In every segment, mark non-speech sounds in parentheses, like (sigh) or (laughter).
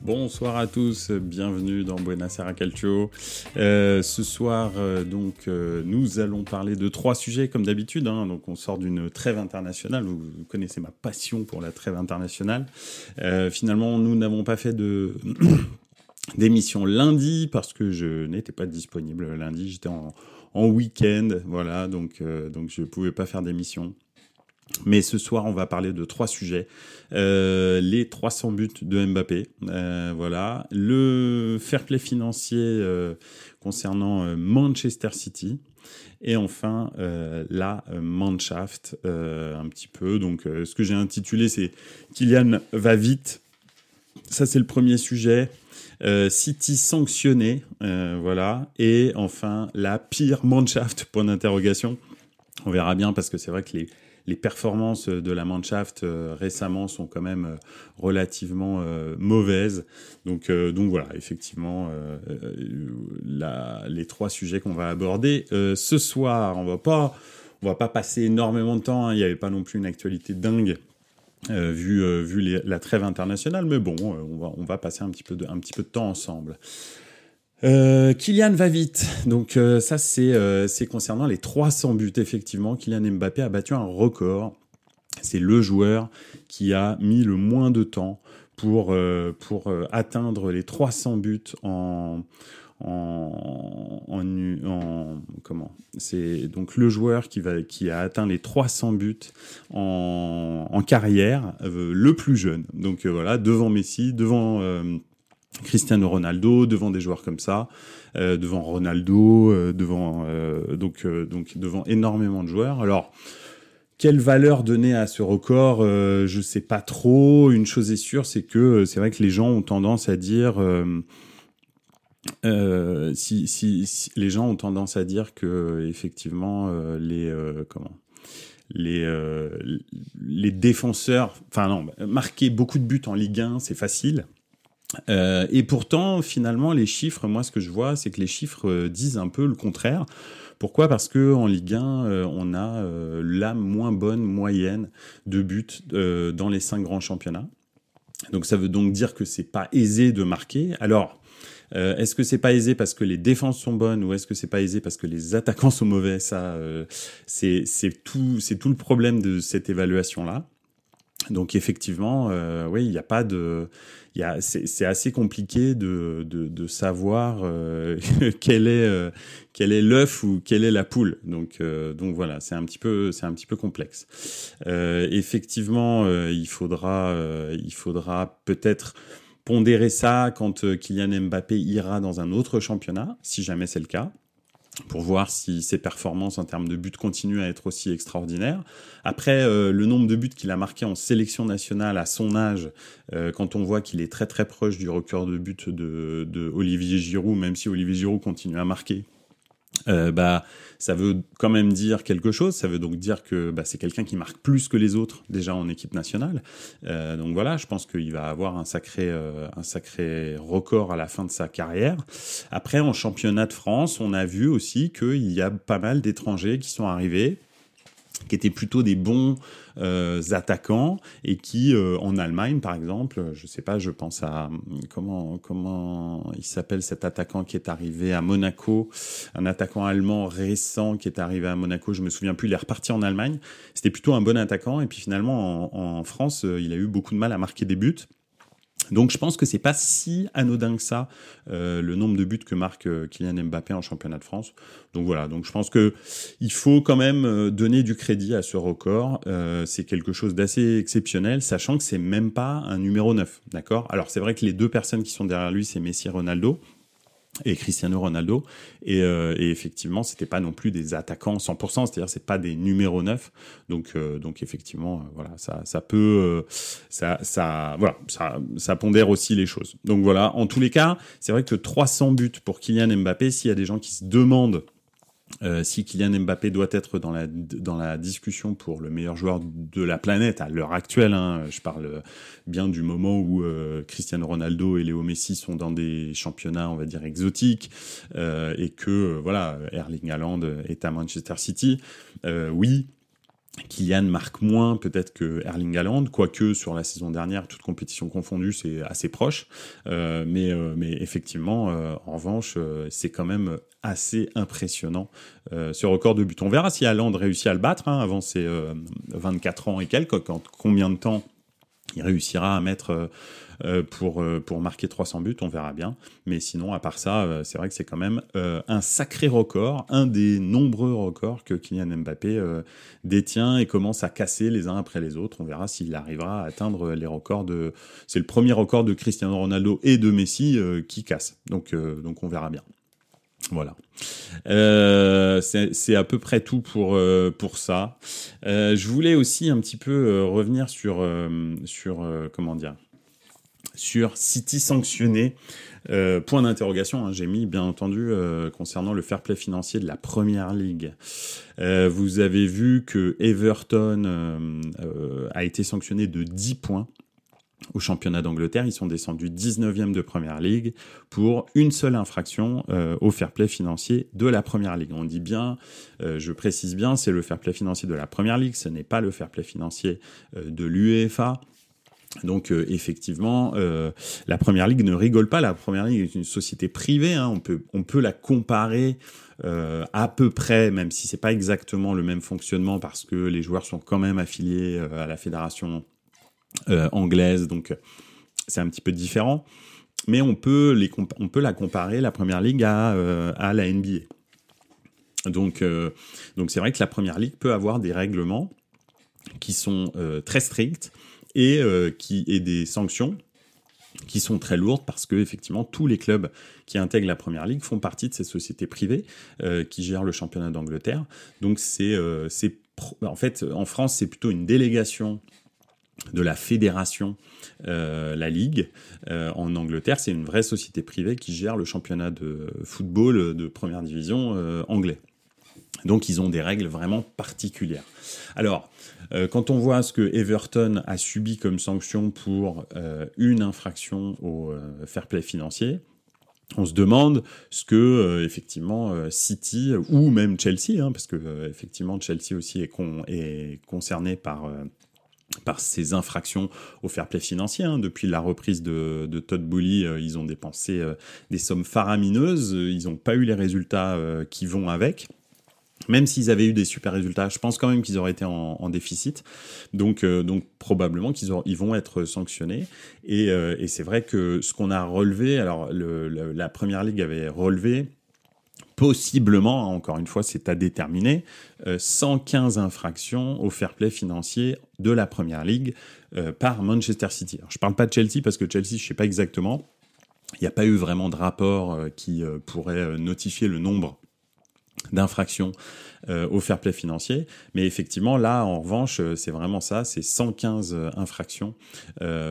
Bonsoir à tous, bienvenue dans Buonasera Calcio. Euh, ce soir, euh, donc, euh, nous allons parler de trois sujets comme d'habitude. Hein. on sort d'une trêve internationale. Vous, connaissez ma passion pour la trêve internationale. Finalement, nous n'avons pas fait de (coughs) d'émission lundi parce que je n'étais pas disponible lundi. J'étais en, en week-end, voilà, donc donc je pouvais pas faire d'émission. Mais ce soir, on va parler de trois sujets. Euh, les 300 buts de Mbappé, euh, voilà. Le fair play financier euh, concernant Manchester City. Et enfin, la Mannschaft, un petit peu. Donc, ce que j'ai intitulé, c'est Kylian va vite. Ça, c'est le premier sujet. City sanctionné, voilà. Et enfin, la pire Mannschaft, point d'interrogation. On verra bien parce que c'est vrai que les, les performances de la Mannschaft euh, récemment sont quand même euh, relativement euh, mauvaises. Donc, donc voilà, effectivement, les trois sujets qu'on va aborder ce soir, on va pas, on va pas passer énormément de temps. Hein, il n'y avait pas non plus une actualité dingue. Euh, vu, euh, la trêve internationale, mais bon, euh, on, va, on va passer un petit peu de, un petit peu de temps ensemble. Euh, Kylian va vite. Donc euh, ça c'est euh, concernant les 300 buts effectivement. Kylian Mbappé a battu un record. C'est le joueur qui a mis le moins de temps pour euh, pour euh, atteindre les 300 buts en en, en, en comment? C'est donc le joueur qui va qui a atteint les 300 buts en, en carrière euh, le plus jeune donc voilà devant Messi devant euh, Cristiano Ronaldo devant des joueurs comme ça, euh, devant Ronaldo, euh, devant euh, donc donc devant énormément de joueurs. Alors quelle valeur donner à ce record Je sais pas trop. Une chose est sûre, c'est que c'est vrai que les gens ont tendance à dire. Si, si, si, les gens ont tendance à dire que effectivement les comment les, les défenseurs, enfin non, marquer beaucoup de buts en Ligue 1, c'est facile. Euh, et pourtant, finalement, les chiffres, moi, ce que je vois, c'est que les chiffres euh, disent un peu le contraire. Pourquoi? Parce que en Ligue 1, euh, on a euh, la moins bonne moyenne de buts euh, dans les cinq grands championnats. Donc, ça veut donc dire que c'est pas aisé de marquer. Alors, euh, est-ce que c'est pas aisé parce que les défenses sont bonnes ou est-ce que c'est pas aisé parce que les attaquants sont mauvais? Ça, euh, c'est tout, c'est tout le problème de cette évaluation là. Donc effectivement, euh, oui, il n'y a pas de, il c'est assez compliqué de, de, de savoir euh, (laughs) quel est euh, quel est l'œuf ou quelle est la poule. Donc euh, donc voilà, c'est un petit peu c'est un petit peu complexe. Euh, effectivement, euh, il faudra il faudra peut-être pondérer ça quand Kylian Mbappé ira dans un autre championnat, si jamais c'est le cas pour voir si ses performances en termes de buts continuent à être aussi extraordinaires. Après, euh, le nombre de buts qu'il a marqué en sélection nationale à son âge, euh, quand on voit qu'il est très très proche du record de buts de, de Olivier Giroud, même si Olivier Giroud continue à marquer, euh, bah, ça veut quand même dire quelque chose. Ça veut donc dire que bah, c'est quelqu'un qui marque plus que les autres déjà en équipe nationale. Euh, donc voilà, je pense qu'il va avoir un sacré, euh, un sacré record à la fin de sa carrière. Après, en championnat de France, on a vu aussi qu'il y a pas mal d'étrangers qui sont arrivés qui étaient plutôt des bons euh, attaquants et qui euh, en Allemagne par exemple je sais pas je pense à comment comment il s'appelle cet attaquant qui est arrivé à Monaco un attaquant allemand récent qui est arrivé à Monaco je me souviens plus il est reparti en Allemagne. C'était plutôt un bon attaquant et puis finalement en, en France euh, il a eu beaucoup de mal à marquer des buts donc je pense que c'est pas si anodin que ça euh, le nombre de buts que marque euh, Kylian Mbappé en championnat de France. Donc voilà, donc je pense que il faut quand même euh, donner du crédit à ce record. Euh, c'est quelque chose d'assez exceptionnel, sachant que c'est même pas un numéro 9, d'accord? Alors c'est vrai que les deux personnes qui sont derrière lui, c'est Messi et Ronaldo et Cristiano Ronaldo. Et, euh, et effectivement c'était pas non plus des attaquants 100% c'est-à-dire c'est pas des numéros 9 donc euh, donc effectivement euh, voilà ça ça peut euh, ça ça voilà ça ça pondère aussi les choses. Donc voilà en tous les cas c'est vrai que 300 buts pour Kylian Mbappé s'il y a des gens qui se demandent Euh, si Kylian Mbappé doit être dans la, dans la discussion pour le meilleur joueur de la planète à l'heure actuelle, hein, je parle bien du moment où euh, Cristiano Ronaldo et Léo Messi sont dans des championnats, on va dire, exotiques, euh, et que voilà, Erling Haaland est à Manchester City, oui, Kylian marque moins peut-être que Erling Haaland, quoique sur la saison dernière, toute compétition confondue, c'est assez proche. Euh, mais, euh, mais effectivement, euh, en revanche, c'est quand même assez impressionnant ce record de but. On verra si Haaland réussit à le battre hein, avant ses 24 ans et quelques, quand, combien de temps il réussira à mettre euh, pour, euh, pour marquer 300 buts, on verra bien. Mais sinon, à part ça, euh, c'est vrai que c'est quand même un sacré record, un des nombreux records que Kylian Mbappé détient et commence à casser les uns après les autres. On verra s'il arrivera à atteindre les records de... C'est le premier record de Cristiano Ronaldo et de Messi qui casse. Donc, donc on verra bien. Voilà. Euh, c'est à peu près tout pour, euh, pour ça. Euh, je voulais aussi un petit peu revenir sur, sur comment dire, sur City sanctionné. Point d'interrogation, hein, j'ai mis bien entendu concernant le fair play financier de la Première Ligue. Vous avez vu que Everton a été sanctionné de 10 points au championnat d'Angleterre. Ils sont descendus 19e de Première Ligue pour une seule infraction au fair play financier de la Première Ligue. On dit bien, je précise bien, c'est le fair play financier de la Première Ligue, ce n'est pas le fair play financier de l'UEFA. Donc euh, effectivement, euh, la Première Ligue ne rigole pas. La Première Ligue est une société privée. Hein. On peut on peut la comparer euh, à peu près, même si c'est pas exactement le même fonctionnement, parce que les joueurs sont quand même affiliés à la fédération anglaise, donc c'est un petit peu différent. Mais on peut les on peut la comparer la Première Ligue à à la NBA. Donc donc c'est vrai que la Première Ligue peut avoir des règlements qui sont très stricts et euh, qui et des sanctions qui sont très lourdes parce que effectivement tous les clubs qui intègrent la première ligue font partie de ces sociétés privées euh, qui gèrent le championnat d'Angleterre. Donc euh, c'est en fait en France c'est plutôt une délégation de la fédération, la Ligue. en Angleterre, c'est une vraie société privée qui gère le championnat de football de première division anglais. Donc ils ont des règles vraiment particulières. Alors, euh, quand on voit ce que Everton a subi comme sanction pour euh, une infraction au euh, fair play financier, on se demande ce que effectivement City ou même Chelsea, hein, parce que effectivement Chelsea aussi est, est concerné par par ces infractions au fair play financier. Hein. Depuis la reprise de, de Todd Bully, ils ont dépensé des sommes faramineuses, ils n'ont pas eu les résultats qui vont avec même s'ils avaient eu des super résultats, je pense quand même qu'ils auraient été en, déficit. Donc, euh, donc probablement qu'ils ils vont être sanctionnés. Et, euh, et c'est vrai que ce qu'on a relevé, alors le, la première ligue avait relevé possiblement, encore une fois, c'est à déterminer, 115 euh, infractions au fair play financier de la première ligue par Manchester City. Je parle pas de Chelsea parce que Chelsea, je sais pas exactement. Il n'y a pas eu vraiment de rapport qui pourrait notifier le nombre d'infraction euh, au fair play financier. Mais effectivement, là, en revanche, euh, c'est vraiment ça, c'est 115 euh, infractions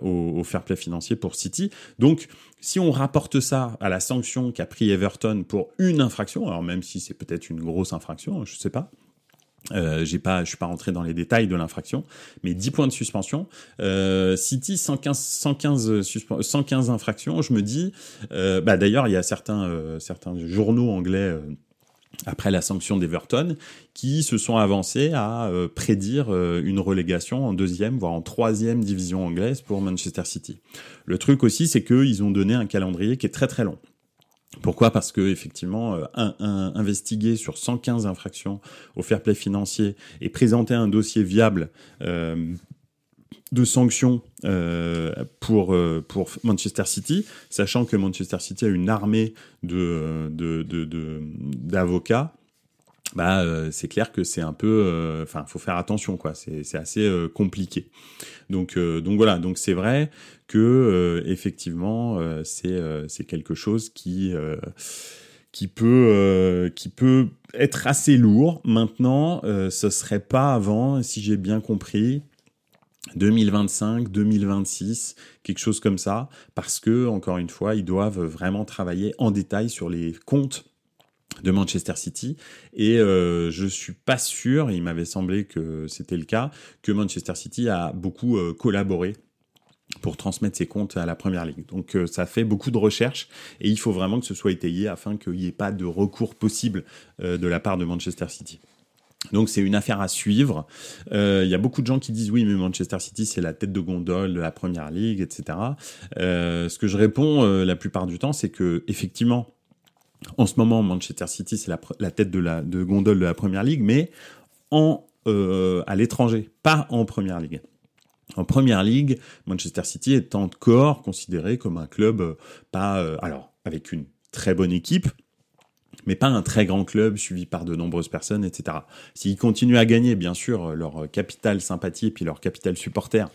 au, fair play financier pour City. Donc, si on rapporte ça à la sanction qu'a pris Everton pour une infraction, alors même si c'est peut-être une grosse infraction, je sais pas, euh, j'ai pas, je suis pas rentré dans les détails de l'infraction, mais 10 points de suspension. City 115, 115, 115 infractions. Je me dis, bah d'ailleurs il y a certains, certains journaux anglais après la sanction d'Everton, qui se sont avancés à euh, prédire euh, une relégation en deuxième, voire en troisième division anglaise pour Manchester City. Le truc aussi, c'est qu'ils ont donné un calendrier qui est très très long. Pourquoi? Parce que effectivement, euh, investiguer sur 115 infractions au fair play financier et présenter un dossier viable de sanctions euh, pour, euh, pour Manchester City, sachant que Manchester City a une armée de, d'avocats. bah, euh, c'est clair que c'est un peu, enfin, faut faire attention, quoi. C'est, assez compliqué. Donc, donc voilà. Donc c'est vrai que effectivement, c'est, quelque chose qui qui peut qui peut être assez lourd. Maintenant, ce serait pas avant, si j'ai bien compris, 2025, 2026, quelque chose comme ça, parce que, encore une fois, ils doivent vraiment travailler en détail sur les comptes de Manchester City et euh, je suis pas sûr, il m'avait semblé que c'était le cas, que Manchester City a beaucoup euh, collaboré pour transmettre ses comptes à la première ligue. Donc euh, ça fait beaucoup de recherches et il faut vraiment que ce soit étayé afin qu'il n'y ait pas de recours possible euh, de la part de Manchester City. Donc c'est une affaire à suivre. Euh, il y a beaucoup de gens qui disent oui, mais Manchester City c'est la tête de gondole de la première ligue, etc. ce que je réponds la plupart du temps, c'est que effectivement, en ce moment, Manchester City c'est la, tête de la de gondole de la première ligue, mais en à l'étranger, pas en première ligue. En première ligue, Manchester City est encore considéré comme un club euh, pas euh, alors avec une très bonne équipe, mais pas un très grand club suivi par de nombreuses personnes, etc. S'ils continuent à gagner, bien sûr, leur capital sympathie et puis leur capital supporter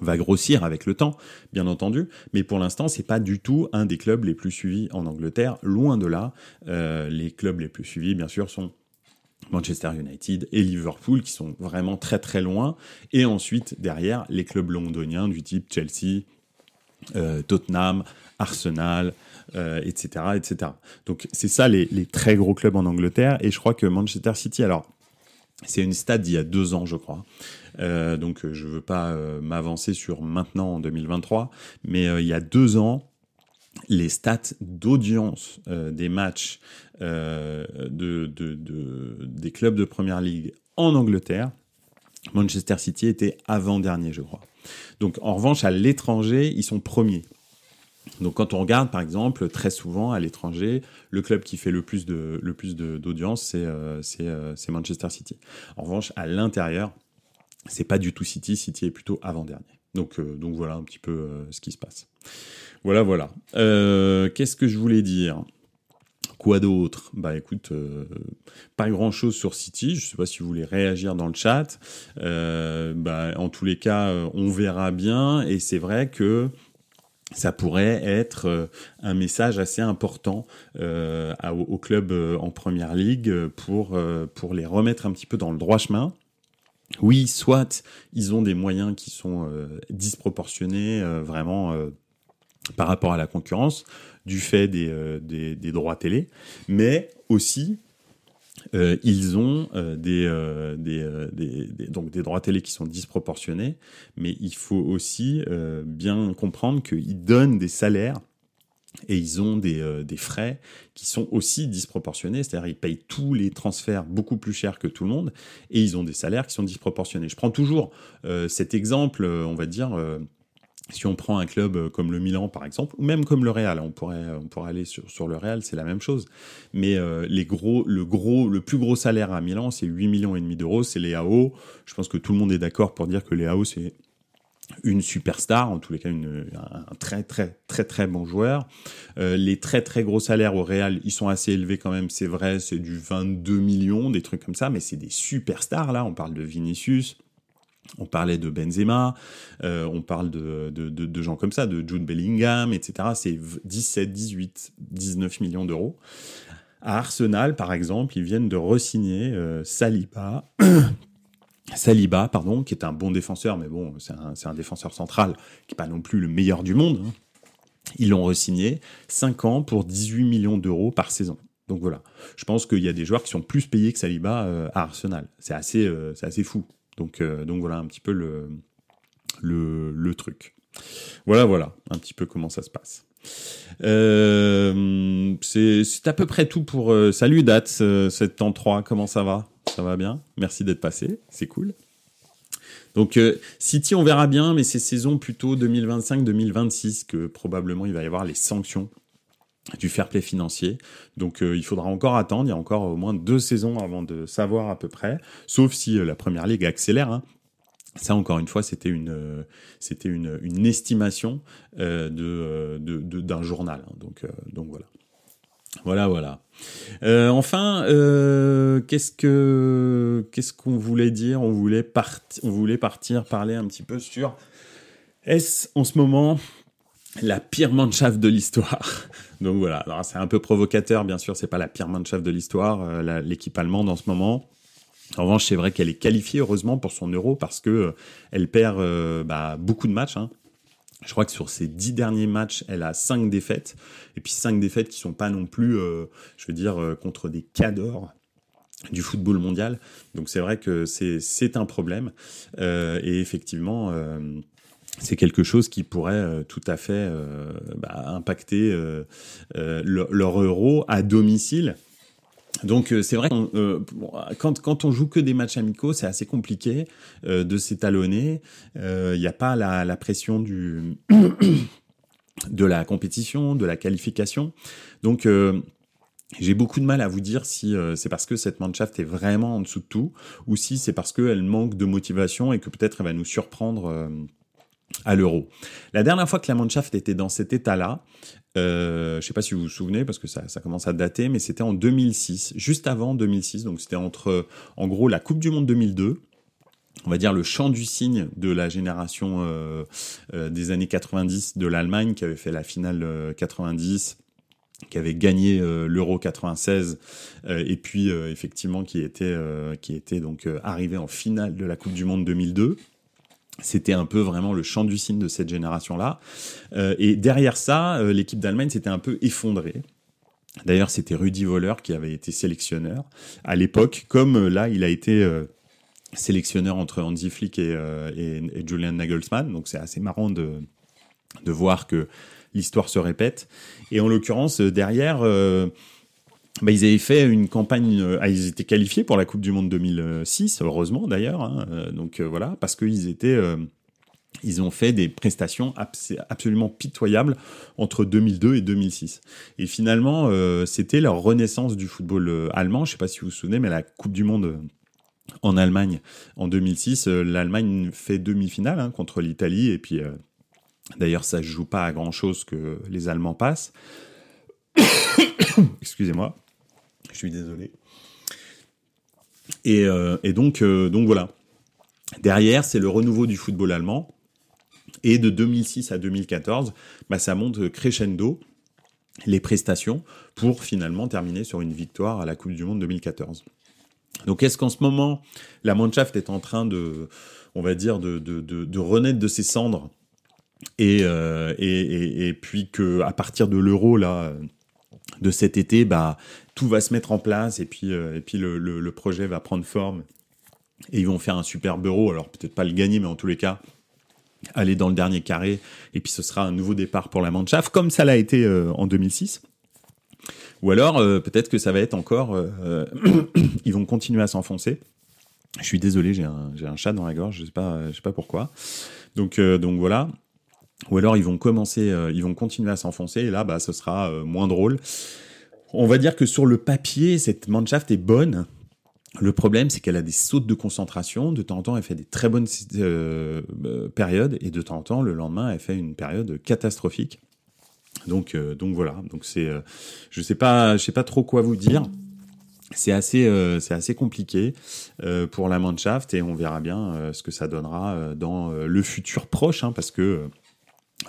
va grossir avec le temps, bien entendu, mais pour l'instant, c'est pas du tout un des clubs les plus suivis en Angleterre, loin de là. Euh, les clubs les plus suivis, bien sûr, sont Manchester United et Liverpool qui sont vraiment très très loin. Et ensuite, derrière, les clubs londoniens du type Chelsea, euh, Tottenham, Arsenal, euh, etc. Donc c'est ça les, très gros clubs en Angleterre. Et je crois que Manchester City, alors c'est une stade d'il y a deux ans, je crois. Euh, donc je veux pas m'avancer sur maintenant en 2023, mais il y a deux ans, les stats d'audience des matchs euh, de, des clubs de première ligue en Angleterre, Manchester City était avant-dernier, je crois. Donc en revanche, à l'étranger, ils sont premiers. Donc quand on regarde, par exemple, très souvent à l'étranger, le club qui fait le plus d'audience, c'est euh, euh, c'est Manchester City. En revanche, à l'intérieur, c'est pas du tout City. City est plutôt avant-dernier. Donc donc voilà un petit peu ce qui se passe. Voilà voilà. Qu'est-ce que je voulais dire? Quoi d'autre? Bah écoute, euh, pas grand-chose sur City. Je sais pas si vous voulez réagir dans le chat. Euh, bah, en tous les cas, euh, on verra bien. Et c'est vrai que ça pourrait être un message assez important euh, au, club en première ligue pour, pour les remettre un petit peu dans le droit chemin. Oui, soit ils ont des moyens qui sont disproportionnés, vraiment par rapport à la concurrence, du fait des, euh, des, des droits télé, mais aussi euh, ils ont euh, des, euh, des, euh, des, des, donc des droits télé qui sont disproportionnés, mais il faut aussi euh, bien comprendre qu'ils donnent des salaires et ils ont des, des frais qui sont aussi disproportionnés, c'est-à-dire ils payent tous les transferts beaucoup plus cher que tout le monde et ils ont des salaires qui sont disproportionnés. Je prends toujours cet exemple, on va dire si on prend un club euh, comme le Milan par exemple, ou même comme le Real, on pourrait, on pourrait aller sur, sur le Real, c'est la même chose. Mais euh, les gros, le gros, le plus gros salaire à Milan, c'est 8 millions et demi d'euros, c'est les AO. Je pense que tout le monde est d'accord pour dire que les AO, c'est une superstar, en tous les cas une, un très très très très bon joueur. Euh, les très très gros salaires au Real, ils sont assez élevés quand même, c'est vrai, c'est du 22 millions, des trucs comme ça, mais c'est des superstars là, on parle de Vinicius, on parlait de Benzema, euh, on parle de, de, de, gens comme ça, de Jude Bellingham, etc. C'est 17, 18, 19 millions d'euros. À Arsenal, par exemple, ils viennent de resigner euh, Saliba, (coughs) Saliba, pardon, qui est un bon défenseur, mais bon, c'est un, un, défenseur central qui n'est pas non plus le meilleur du monde. Hein. Ils l'ont resigné 5 ans pour 18 millions d'euros par saison. Donc voilà, je pense qu'il y a des joueurs qui sont plus payés que Saliba euh, à Arsenal. C'est assez, c'est assez fou. Donc, euh, donc voilà un petit peu le, le, le, truc. Voilà, voilà, un petit peu comment ça se passe. Euh, c'est à peu près tout pour... Euh, salut Dats, euh, 7 ans 3, comment ça va? Ça va bien? Merci d'être passé, c'est cool. Donc City, on verra bien, mais c'est saison plutôt 2025-2026 que probablement il va y avoir les sanctions du fair play financier. Donc euh, il faudra encore attendre, il y a encore au moins deux saisons avant de savoir à peu près, sauf si euh, la première ligue accélère. Hein. Ça encore une fois, c'était une euh, c'était une, une estimation euh, de d'un de, journal. Hein. Donc donc voilà. Voilà, voilà. enfin, qu'est-ce que qu'est-ce qu'on voulait dire? On voulait partir, on voulait partir parler un petit peu sur est-ce en ce moment la pire Mannschaft de l'histoire. (laughs) Donc voilà, c'est un peu provocateur, bien sûr, c'est pas la pire Mannschaft de l'histoire, euh, l'équipe allemande en ce moment. En revanche, c'est vrai qu'elle est qualifiée heureusement pour son euro parce que euh, elle perd euh, bah, beaucoup de matchs. Hein. Je crois que sur ses dix derniers matchs, elle a cinq défaites. Et puis cinq défaites qui sont pas non plus, je veux dire, contre des cadors du football mondial. Donc c'est vrai que c'est un problème. Et effectivement, c'est quelque chose qui pourrait euh, tout à fait euh, bah, impacter euh, euh, leur, euro à domicile. Donc euh, c'est vrai que euh, quand, quand on joue que des matchs amicaux, c'est assez compliqué euh, de s'étalonner. Il n'y a pas la, la pression du (coughs) de la compétition, de la qualification. Donc euh, j'ai beaucoup de mal à vous dire si euh, c'est parce que cette Mannschaft est vraiment en dessous de tout ou si c'est parce qu'elle manque de motivation et que peut-être elle va nous surprendre euh, à l'euro. La dernière fois que la Mannschaft était dans cet état-là, euh, je ne sais pas si vous vous souvenez parce que ça, commence à dater, mais c'était en 2006, juste avant 2006, donc c'était entre en gros la Coupe du Monde 2002 on va dire le chant du cygne de la génération euh, euh, des années 90 de l'Allemagne qui avait fait la finale euh, 90 qui avait gagné l'Euro 96 euh, et puis effectivement qui était qui était donc arrivé en finale de la Coupe du Monde 2002. C'était un peu vraiment le chant du cygne de cette génération-là. Euh, et derrière ça, euh, l'équipe d'Allemagne s'était un peu effondrée. D'ailleurs, c'était Rudi Voller qui avait été sélectionneur à l'époque, comme euh, là, il a été sélectionneur entre Hansi Flick et, et, et Julian Nagelsmann. Donc c'est assez marrant de, de voir que l'histoire se répète. Et en l'occurrence, derrière, bah, ils avaient fait une campagne. euh, ah, ils étaient qualifiés pour la Coupe du Monde 2006, heureusement d'ailleurs. hein, euh, donc euh, voilà, parce qu'ils étaient. ils ont fait des prestations abs- absolument pitoyables entre 2002 et 2006. Et finalement, c'était leur renaissance du football allemand. Je ne sais pas si vous vous souvenez, mais la Coupe du Monde en Allemagne en 2006, euh, l'Allemagne fait demi-finale hein, contre l'Italie. Et puis, d'ailleurs, ça ne joue pas à grand-chose que les Allemands passent. (coughs) Excusez-moi, je suis désolé. Et, euh, euh, donc voilà. Derrière, c'est le renouveau du football allemand. Et de 2006 à 2014, bah, ça monte crescendo les prestations pour finalement terminer sur une victoire à la Coupe du Monde 2014. Donc est-ce qu'en ce moment, la Mannschaft est en train de, on va dire, de, renaître de ses cendres et, euh, puis que à partir de l'euro là de cet été, bah tout va se mettre en place et puis euh, et puis le, projet va prendre forme et ils vont faire un superbe euro. Alors peut-être pas le gagner, mais en tous les cas aller dans le dernier carré et puis ce sera un nouveau départ pour la Mannschaft comme ça l'a été euh, en 2006. Ou alors euh, peut-être que ça va être encore, (coughs) ils vont continuer à s'enfoncer. Je suis désolé, j'ai un, chat dans la gorge, je sais pas, sais pas pourquoi. Donc donc voilà. Ou alors ils vont commencer, euh, ils vont continuer à s'enfoncer et là bah ce sera euh, moins drôle. On va dire que sur le papier cette Mannschaft est bonne. Le problème, c'est qu'elle a des sautes de concentration. De temps en temps, elle fait des très bonnes euh, périodes, et de temps en temps, le lendemain, elle fait une période catastrophique. Donc, donc voilà. Donc c'est, je sais pas, je sais pas trop quoi vous dire. C'est assez, c'est assez compliqué pour la Mannschaft, et on verra bien ce que ça donnera dans le futur proche, hein, parce que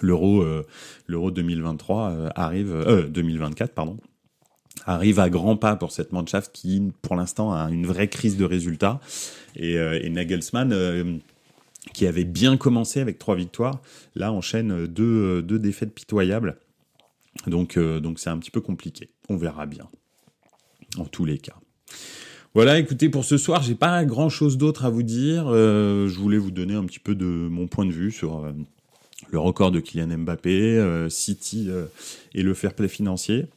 l'euro, euh, l'euro 2023 euh, arrive, euh, 2024 pardon arrive à grands pas pour cette Mannschaft qui, pour l'instant, a une vraie crise de résultats. Et, euh, Nagelsmann, euh, qui avait bien commencé avec trois victoires, là enchaîne deux, deux défaites pitoyables. Donc, euh, donc c'est un petit peu compliqué. On verra bien. En tous les cas. Voilà, écoutez, pour ce soir, j'ai pas grand chose d'autre à vous dire. Euh, je voulais vous donner un petit peu de mon point de vue sur euh, le record de Kylian Mbappé, euh, City euh, et le fair play financier.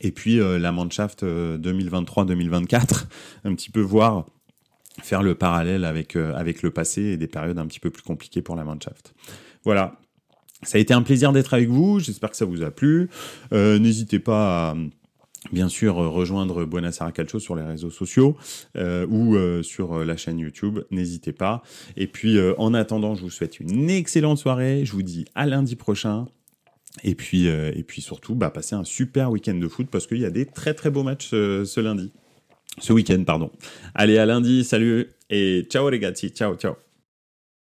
Et puis euh, la Mannschaft euh, 2023-2024, un petit peu voir, faire le parallèle avec, avec le passé et des périodes un petit peu plus compliquées pour la Mannschaft. Voilà. Ça a été un plaisir d'être avec vous. J'espère que ça vous a plu. N'hésitez pas à, bien sûr, euh, rejoindre Buonasera Calcio sur les réseaux sociaux euh, ou euh, sur la chaîne YouTube. N'hésitez pas. Et puis, en attendant, je vous souhaite une excellente soirée. Je vous dis à lundi prochain. Et puis, et puis surtout, bah, passez un super week-end de foot parce qu'il y a des très très beaux matchs ce, ce lundi. Ce week-end, pardon. Allez, à lundi, salut et ciao les gars, ciao, ciao.